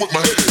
with my head.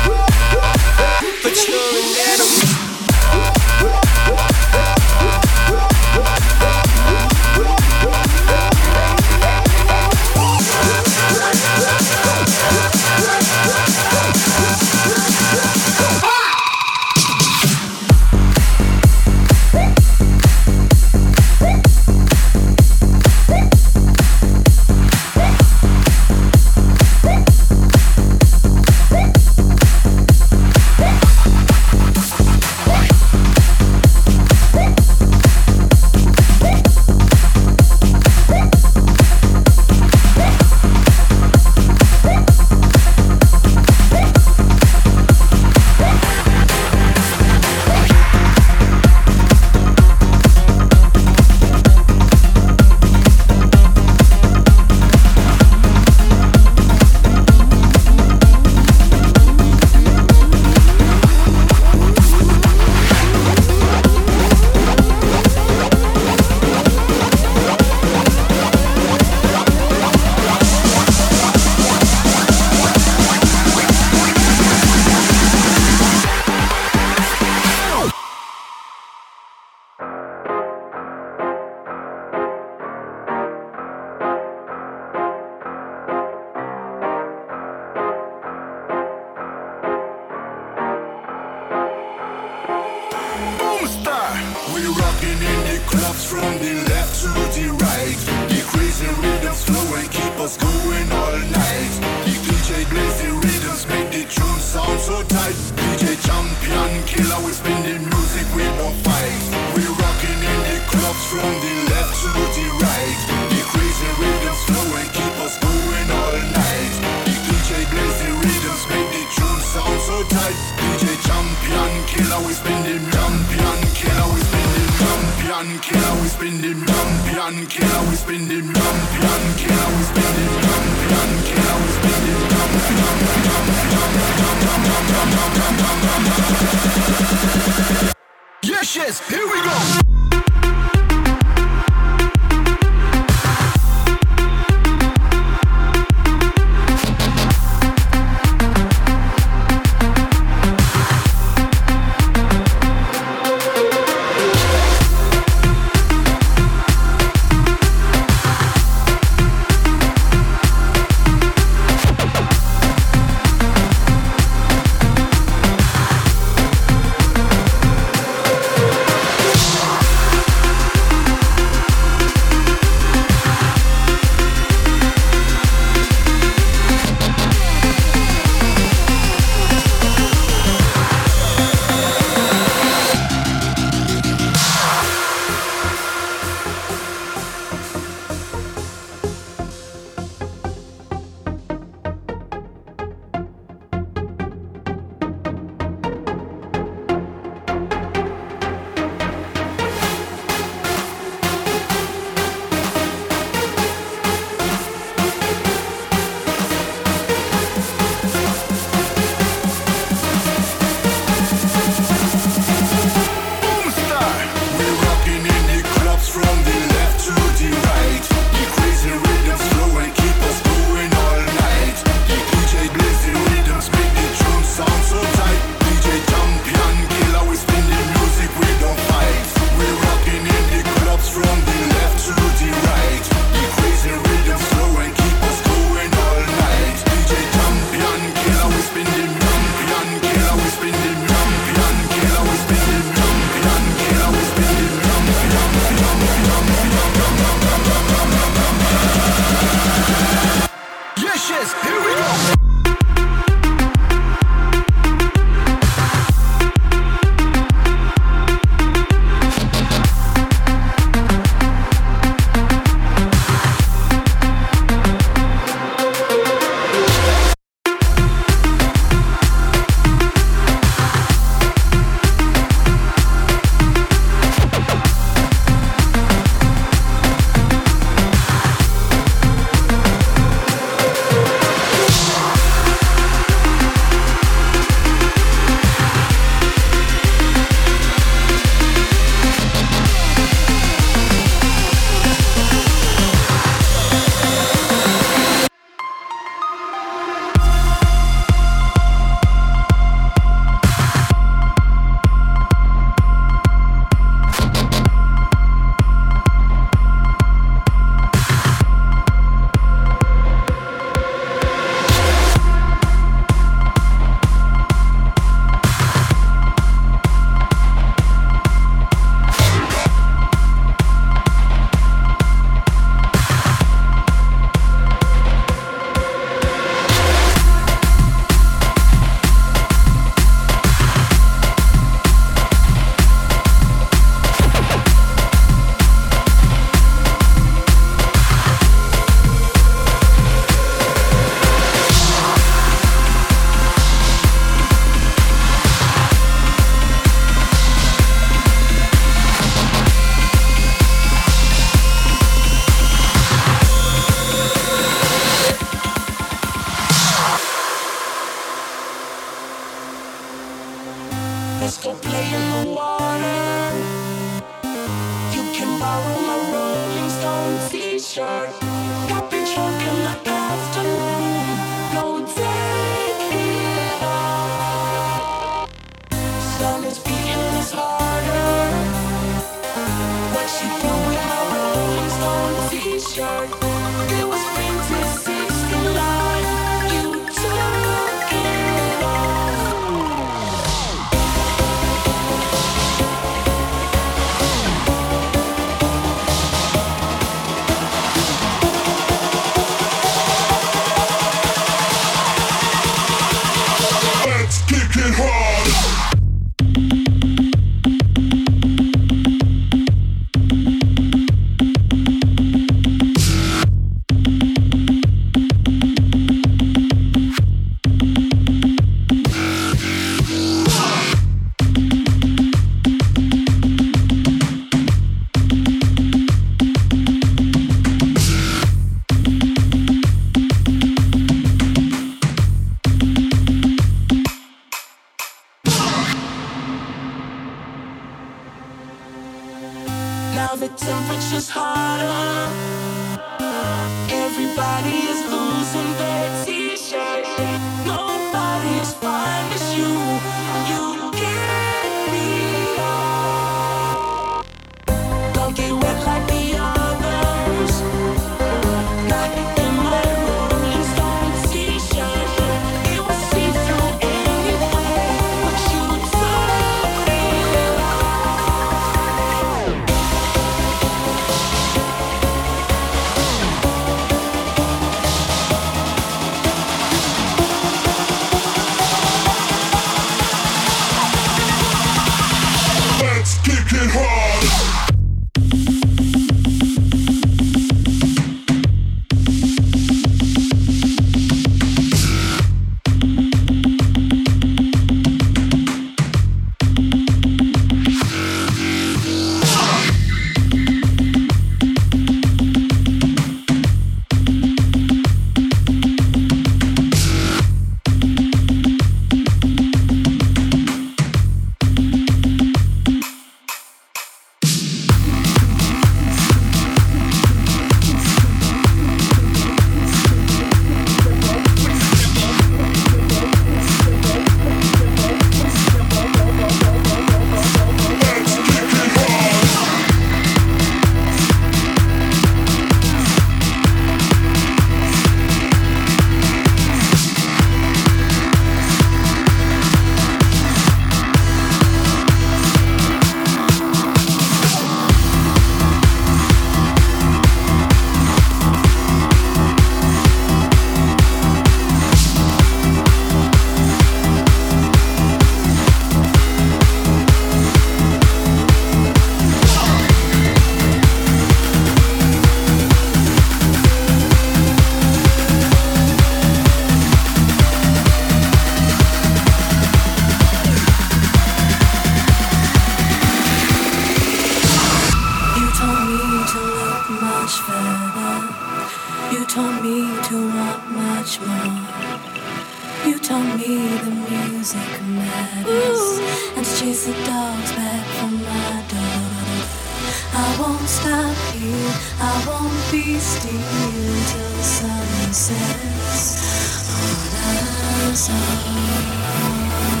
sense what others are.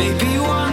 Maybe one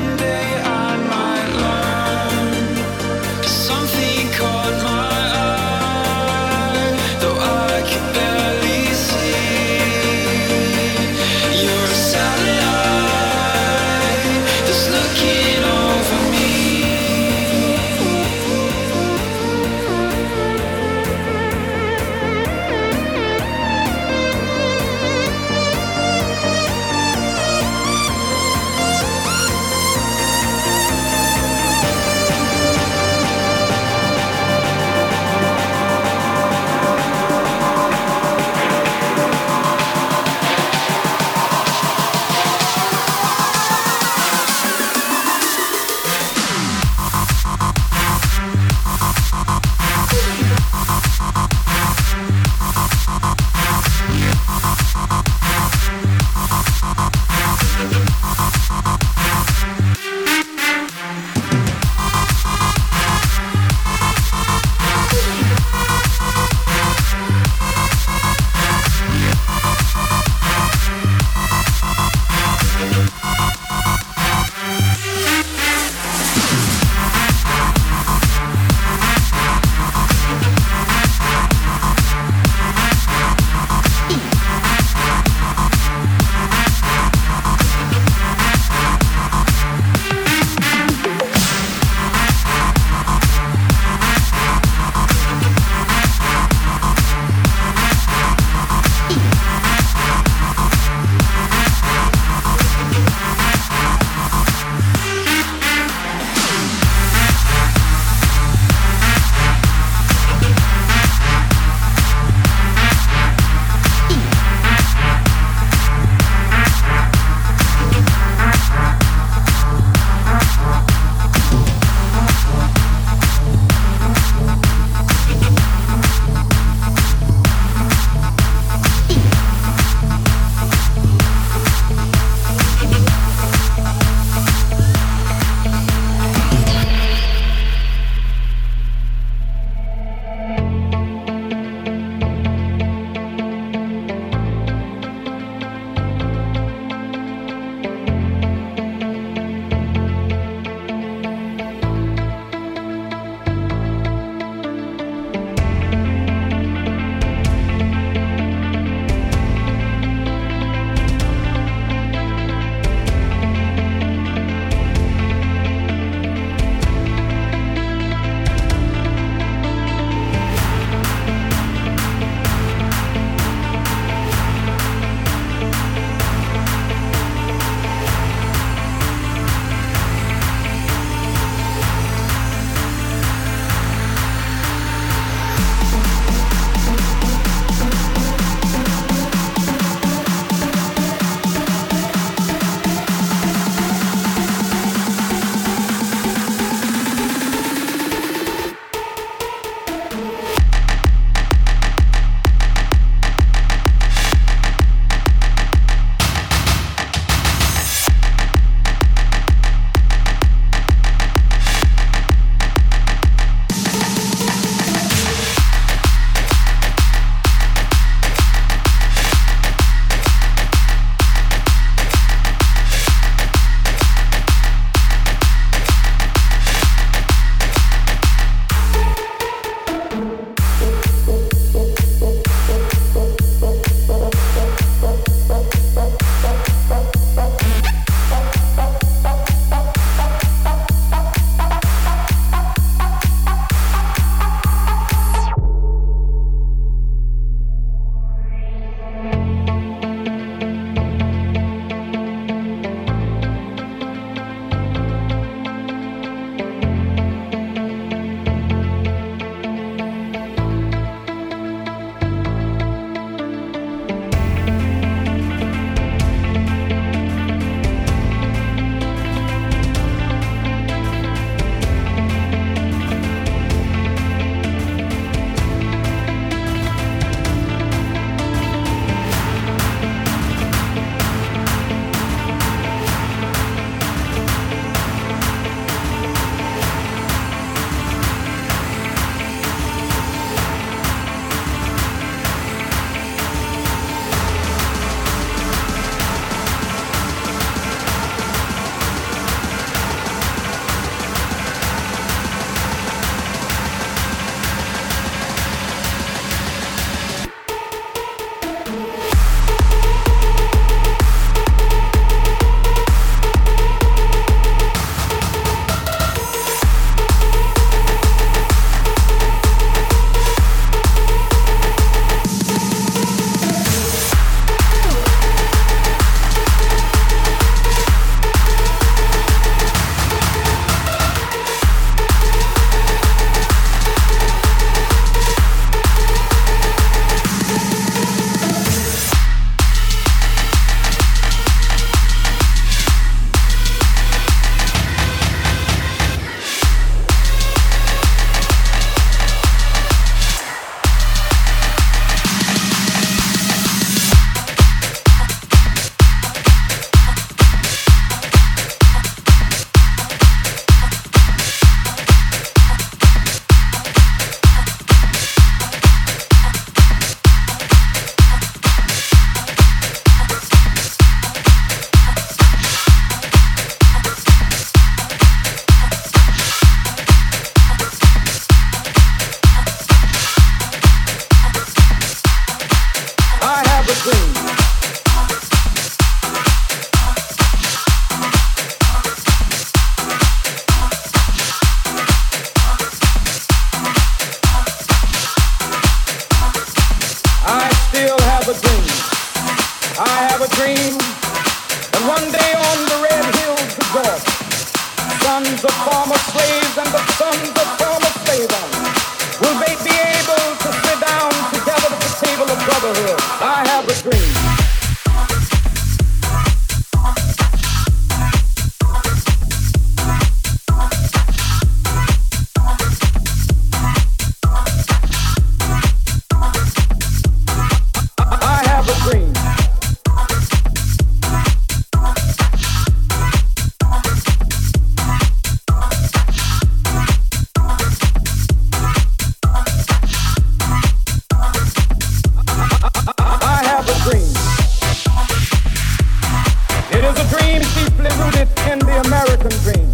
American dream.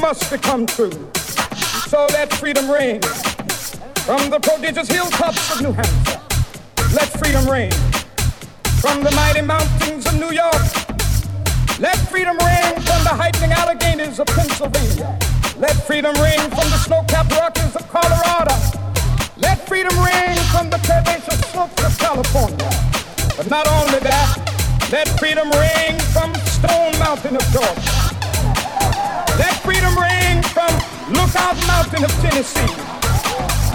Must become true. So let freedom ring from the prodigious hilltops of New Hampshire. Let freedom ring from the mighty mountains of New York. Let freedom ring from the heightening Alleghenies of Pennsylvania. Let freedom ring from the snow-capped Rockies of Colorado. Let freedom ring from the curvaceous slopes of California. But not only that, let freedom ring from Stone Mountain of Georgia. Let freedom ring from Lookout Mountain of Tennessee.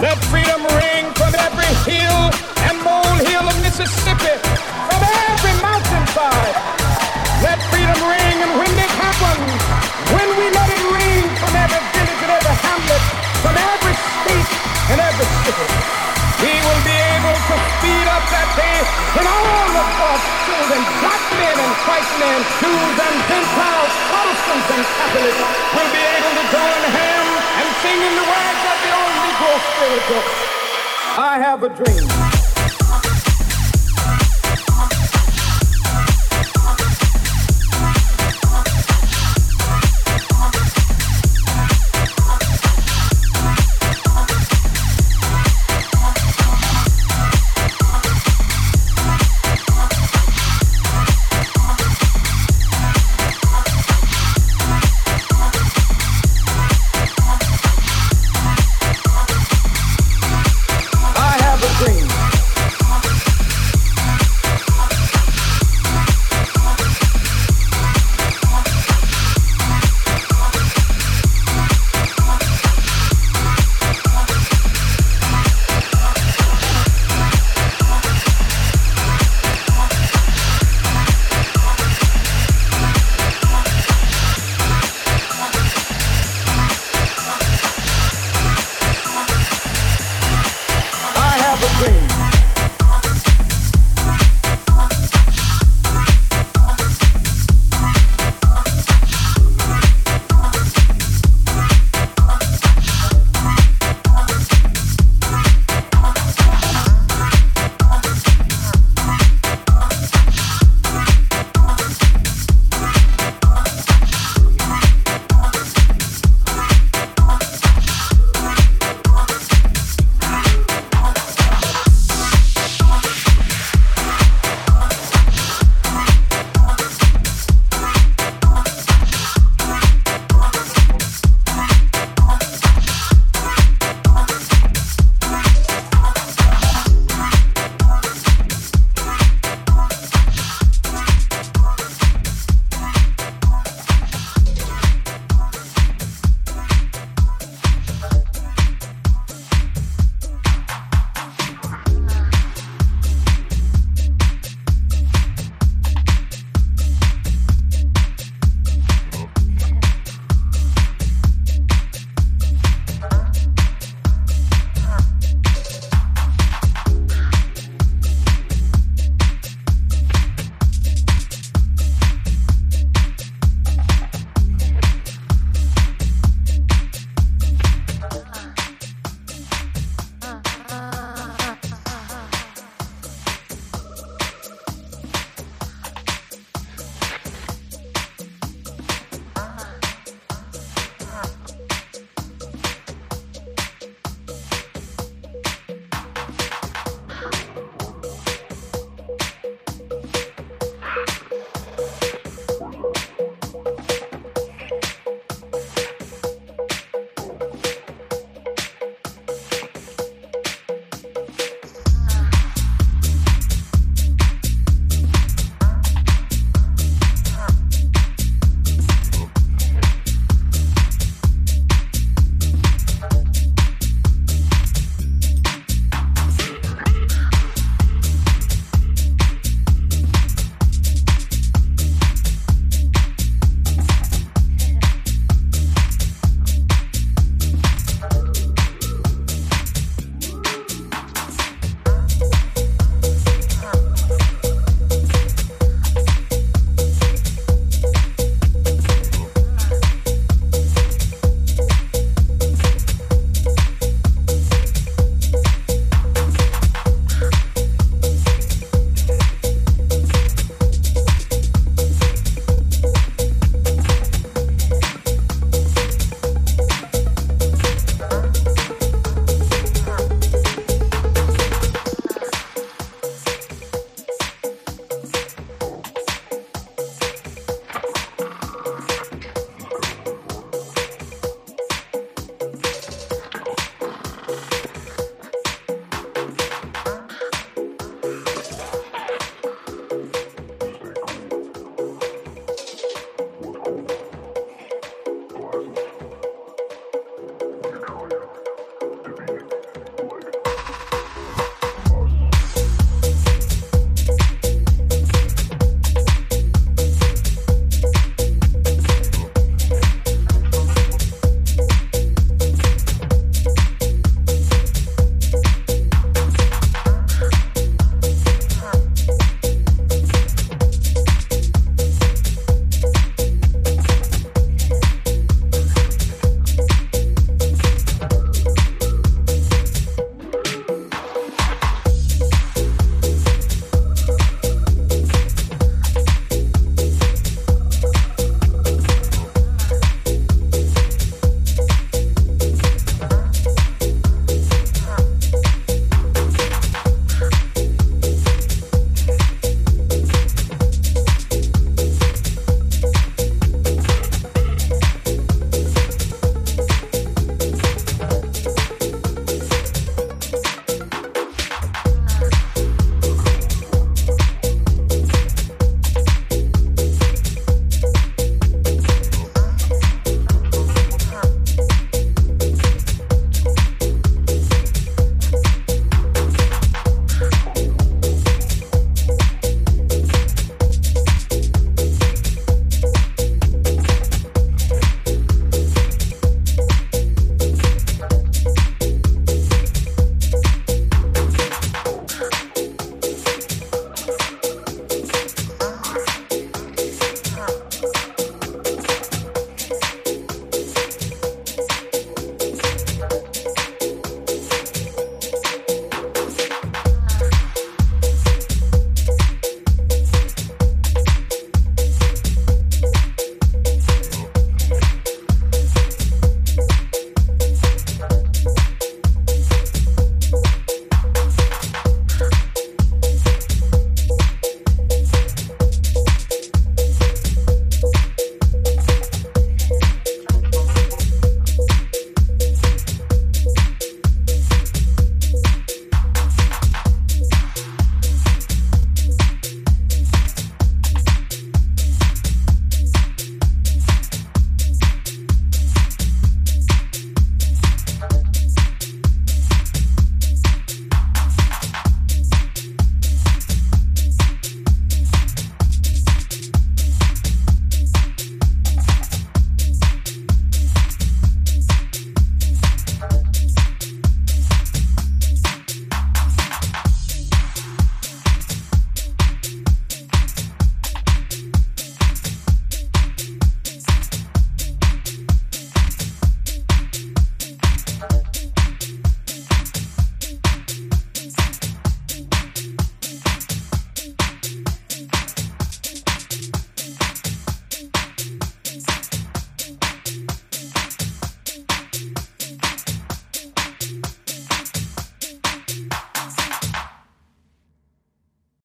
Let freedom ring from every hill and molehill of Mississippi, from every mountainside. Let freedom ring, and when it happens, when we let it ring from every village and every hamlet, from every state and every city, we will be able to speed up that day when all of God's children, black men and white men, Jews and Gentiles, Protestants and Catholics, will be able to join hands and sing in the words of the old Negro spiritual. I have a dream.